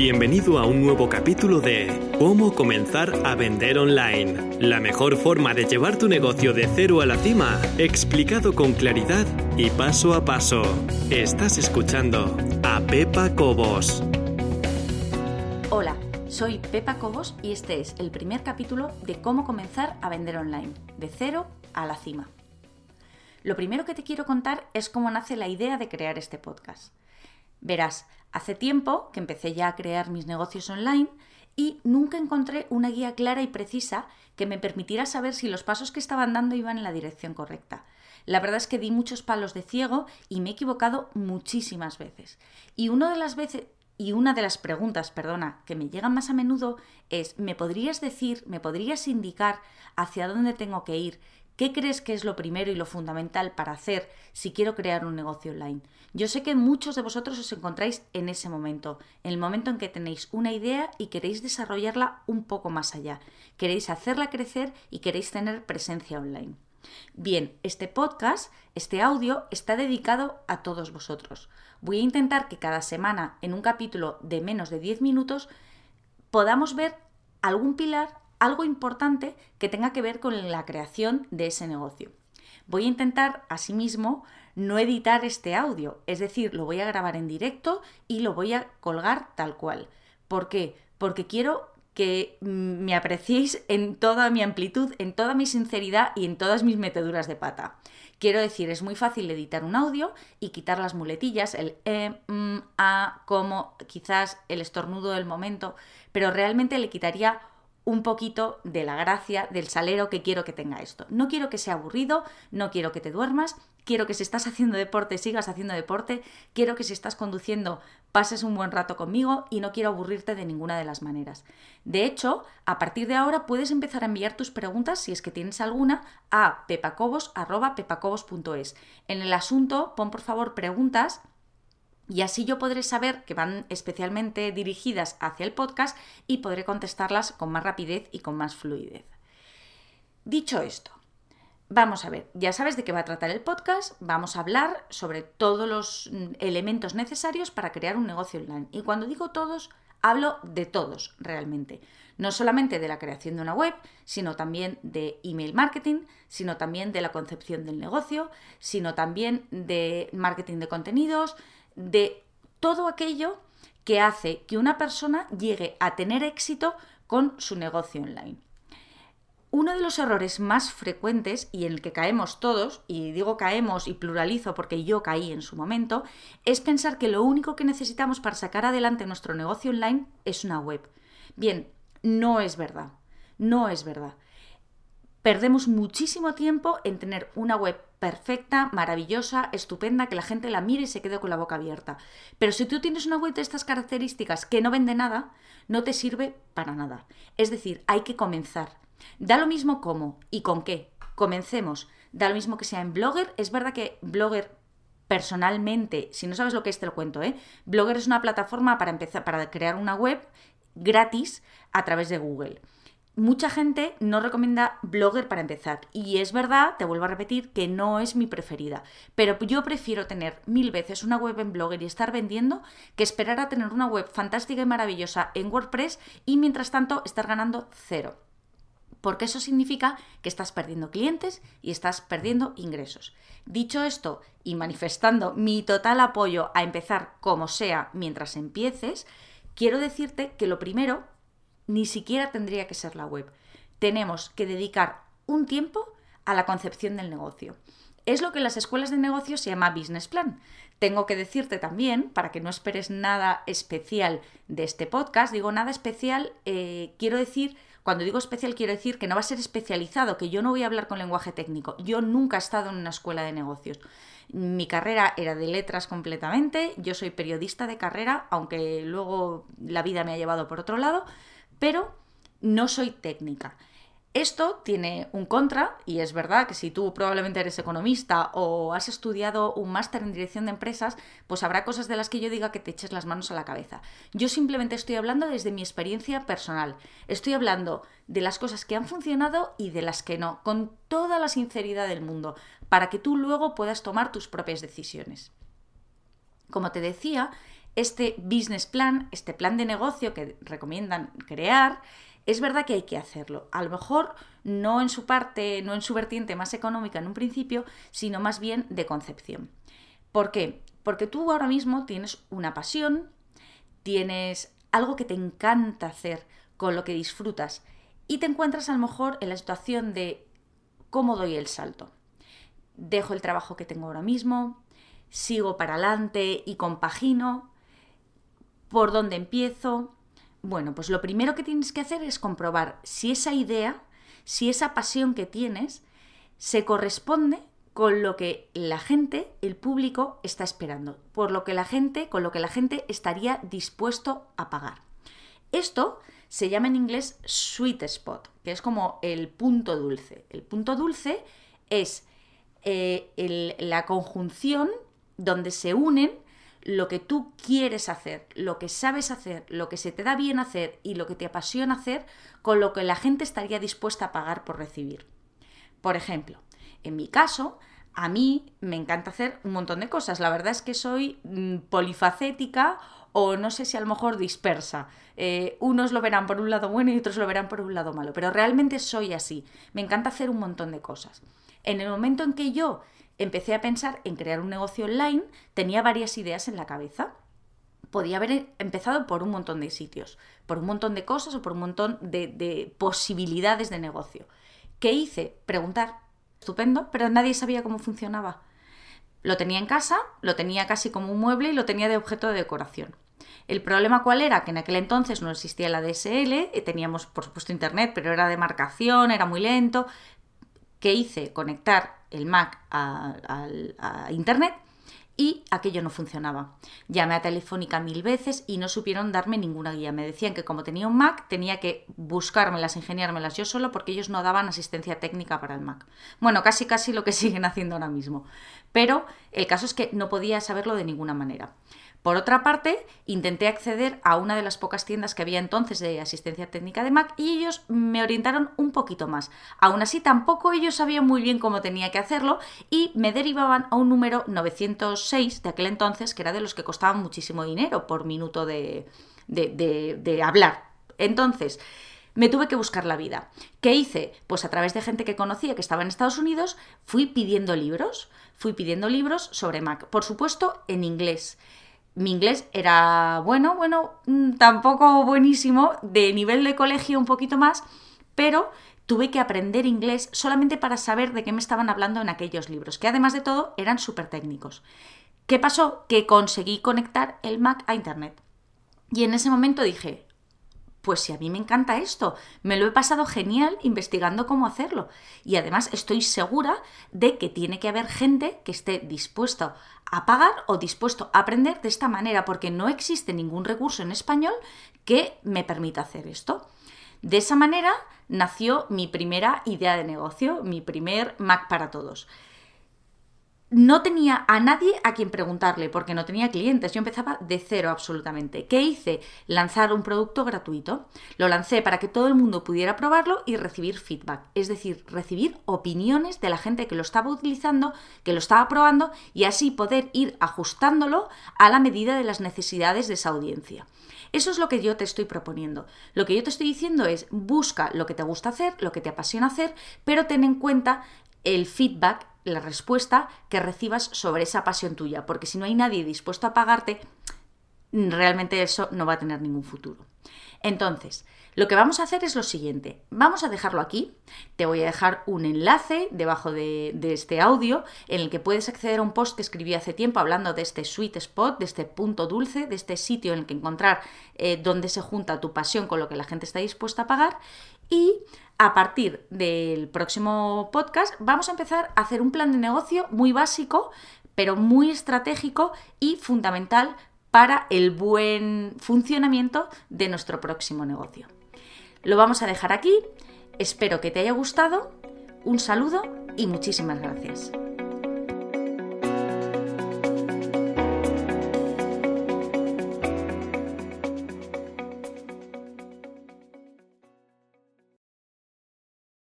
Bienvenido a un nuevo capítulo de Cómo comenzar a vender online. La mejor forma de llevar tu negocio de cero a la cima, explicado con claridad y paso a paso. Estás escuchando a Pepa Cobos. Hola, soy Pepa Cobos y este es el primer capítulo de Cómo comenzar a vender online, de cero a la cima. Lo primero que te quiero contar es cómo nace la idea de crear este podcast. Verás, hace tiempo que empecé ya a crear mis negocios online y nunca encontré una guía clara y precisa que me permitiera saber si los pasos que estaban dando iban en la dirección correcta. La verdad es que di muchos palos de ciego y me he equivocado muchísimas veces. Y una de las veces y una de las preguntas, perdona, que me llegan más a menudo es ¿me podrías decir, me podrías indicar hacia dónde tengo que ir? ¿Qué crees que es lo primero y lo fundamental para hacer si quiero crear un negocio online? Yo sé que muchos de vosotros os encontráis en ese momento, en el momento en que tenéis una idea y queréis desarrollarla un poco más allá, queréis hacerla crecer y queréis tener presencia online. Bien, este podcast, este audio, está dedicado a todos vosotros. Voy a intentar que cada semana, en un capítulo de menos de 10 minutos, podamos ver algún pilar, algo importante que tenga que ver con la creación de ese negocio. Voy a intentar, asimismo, no editar este audio, es decir, lo voy a grabar en directo y lo voy a colgar tal cual. ¿Por qué? Porque quiero que me apreciéis en toda mi amplitud, en toda mi sinceridad y en todas mis meteduras de pata. Quiero decir, es muy fácil editar un audio y quitar las muletillas, el e, m, a, como, quizás el estornudo del momento, pero realmente le quitaría un poquito de la gracia, del salero que quiero que tenga esto. No quiero que sea aburrido, no quiero que te duermas, quiero que si estás haciendo deporte sigas haciendo deporte, quiero que si estás conduciendo pases un buen rato conmigo y no quiero aburrirte de ninguna de las maneras. De hecho, a partir de ahora puedes empezar a enviar tus preguntas, si es que tienes alguna, a pepacobos.es. En el asunto, pon por favor preguntas y así yo podré saber que van especialmente dirigidas hacia el podcast y podré contestarlas con más rapidez y con más fluidez. Dicho esto, vamos a ver, ya sabes de qué va a tratar el podcast, vamos a hablar sobre todos los mm, elementos necesarios para crear un negocio online. Y cuando digo todos, hablo de todos realmente. No solamente de la creación de una web, sino también de email marketing, sino también de la concepción del negocio, sino también de marketing de contenidos, de todo aquello que hace que una persona llegue a tener éxito con su negocio online. Uno de los errores más frecuentes y en el que caemos todos, y digo caemos y pluralizo porque yo caí en su momento, es pensar que lo único que necesitamos para sacar adelante nuestro negocio online es una web. Bien, no es verdad, no es verdad. Perdemos muchísimo tiempo en tener una web perfecta, maravillosa, estupenda, que la gente la mire y se quede con la boca abierta. Pero si tú tienes una web de estas características que no vende nada, no te sirve para nada. Es decir, hay que comenzar. Da lo mismo cómo y con qué. Comencemos. Da lo mismo que sea en Blogger. Es verdad que Blogger personalmente, si no sabes lo que es, te lo cuento, ¿eh? Blogger es una plataforma para empezar, para crear una web gratis a través de Google mucha gente no recomienda Blogger para empezar. Y es verdad, te vuelvo a repetir, que no es mi preferida. Pero yo prefiero tener mil veces una web en Blogger y estar vendiendo que esperar a tener una web fantástica y maravillosa en WordPress y mientras tanto estar ganando cero. Porque eso significa que estás perdiendo clientes y estás perdiendo ingresos. Dicho esto y manifestando mi total apoyo a empezar como sea mientras empieces, quiero decirte que lo primero ni siquiera tendría que ser la web. Tenemos que dedicar un tiempo a la concepción del negocio. Es lo que en las escuelas de negocios se llama business plan. Tengo que decirte también, para que no esperes nada especial de este podcast, digo nada especial, eh, quiero decir, cuando digo especial quiero decir que no va a ser especializado, que yo no voy a hablar con lenguaje técnico. Yo nunca he estado en una escuela de negocios. Mi carrera era de letras completamente, yo soy periodista de carrera, aunque luego la vida me ha llevado por otro lado, pero no soy técnica. Esto tiene un contra, y es verdad que si tú probablemente eres economista o has estudiado un máster en dirección de empresas, pues habrá cosas de las que yo diga que te eches las manos a la cabeza. Yo simplemente estoy hablando desde mi experiencia personal. Estoy hablando de las cosas que han funcionado y de las que no, con toda la sinceridad del mundo, para que tú luego puedas tomar tus propias decisiones. Como te decía, este business plan, este plan de negocio que recomiendan crear, es verdad que hay que hacerlo. A lo mejor no en su parte, no en su vertiente más económica en un principio, sino más bien de concepción. ¿Por qué? Porque tú ahora mismo tienes una pasión, tienes algo que te encanta hacer, con lo que disfrutas, y te encuentras a lo mejor en la situación de cómo doy el salto. Dejo el trabajo que tengo ahora mismo, sigo para adelante y compagino, por dónde empiezo. Bueno, pues lo primero que tienes que hacer es comprobar si esa idea, si esa pasión que tienes, se corresponde con lo que la gente, el público, está esperando, por lo que la gente, con lo que la gente estaría dispuesto a pagar. Esto se llama en inglés sweet spot, que es como el punto dulce. El punto dulce es eh, la conjunción donde se unen lo que tú quieres hacer, lo que sabes hacer, lo que se te da bien hacer y lo que te apasiona hacer con lo que la gente estaría dispuesta a pagar por recibir. Por ejemplo, en mi caso, a mí me encanta hacer un montón de cosas. La verdad es que soy mm, polifacética o no sé si a lo mejor dispersa. Eh, unos lo verán por un lado bueno y otros lo verán por un lado malo, pero realmente soy así. Me encanta hacer un montón de cosas. En el momento en que yo empecé a pensar en crear un negocio online, tenía varias ideas en la cabeza. Podía haber empezado por un montón de sitios, por un montón de cosas o por un montón de, posibilidades de negocio. ¿Qué hice? Preguntar. Estupendo, pero nadie sabía cómo funcionaba. Lo tenía en casa, lo tenía casi como un mueble y lo tenía de objeto de decoración. El problema cuál era? Que en aquel entonces no existía la DSL, eh, teníamos por supuesto internet, pero era de marcación, era muy lento. ¿Qué hice? Conectar el Mac a, Internet y aquello no funcionaba. Llamé a Telefónica mil veces y no supieron darme ninguna guía. Me decían que como tenía un Mac tenía que buscármelas, ingeniármelas yo solo porque ellos no daban asistencia técnica para el Mac. Bueno, casi casi lo que siguen haciendo ahora mismo. Pero el caso es que no podía saberlo de ninguna manera. Por otra parte, intenté acceder a una de las pocas tiendas que había entonces de asistencia técnica de Mac y ellos me orientaron un poquito más. Aún así, tampoco ellos sabían muy bien cómo tenía que hacerlo y me derivaban a un número 906 de aquel entonces, que era de los que costaban muchísimo dinero por minuto de, de, hablar. Entonces, me tuve que buscar la vida. ¿Qué hice? Pues a través de gente que conocía que estaba en Estados Unidos, fui pidiendo libros. Fui pidiendo libros sobre Mac. Por supuesto, en inglés mi inglés era bueno, bueno, mm, tampoco buenísimo, de nivel de colegio un poquito más, pero tuve que aprender inglés solamente para saber de qué me estaban hablando en aquellos libros, que además de todo eran súper técnicos. ¿Qué pasó? Que conseguí conectar el Mac a Internet. Y en ese momento dije, pues si a mí me encanta esto, me lo he pasado genial investigando cómo hacerlo. Y además estoy segura de que tiene que haber gente que esté dispuesta a pagar o dispuesto a aprender de esta manera, porque no existe ningún recurso en español que me permita hacer esto. De esa manera nació mi primera idea de negocio, mi primer Mac para todos no tenía a nadie a quien preguntarle porque no tenía clientes. Yo empezaba de cero absolutamente. ¿Qué hice? Lanzar un producto gratuito. Lo lancé para que todo el mundo pudiera probarlo y recibir feedback. Es decir, recibir opiniones de la gente que lo estaba utilizando, que lo estaba probando y así poder ir ajustándolo a la medida de las necesidades de esa audiencia. Eso es lo que yo te estoy proponiendo. Lo que yo te estoy diciendo es busca lo que te gusta hacer, lo que te apasiona hacer, pero ten en cuenta el feedback la respuesta que recibas sobre esa pasión tuya, porque si no hay nadie dispuesto a pagarte, realmente eso no va a tener ningún futuro. Entonces, lo que vamos a hacer es lo siguiente. Vamos a dejarlo aquí. Te voy a dejar un enlace debajo de, este audio en el que puedes acceder a un post que escribí hace tiempo hablando de este sweet spot, de este punto dulce, de este sitio en el que encontrar eh, dónde se junta tu pasión con lo que la gente está dispuesta a pagar. Y a partir del próximo podcast vamos a empezar a hacer un plan de negocio muy básico, pero muy estratégico y fundamental para el buen funcionamiento de nuestro próximo negocio. Lo vamos a dejar aquí, espero que te haya gustado, un saludo y muchísimas gracias.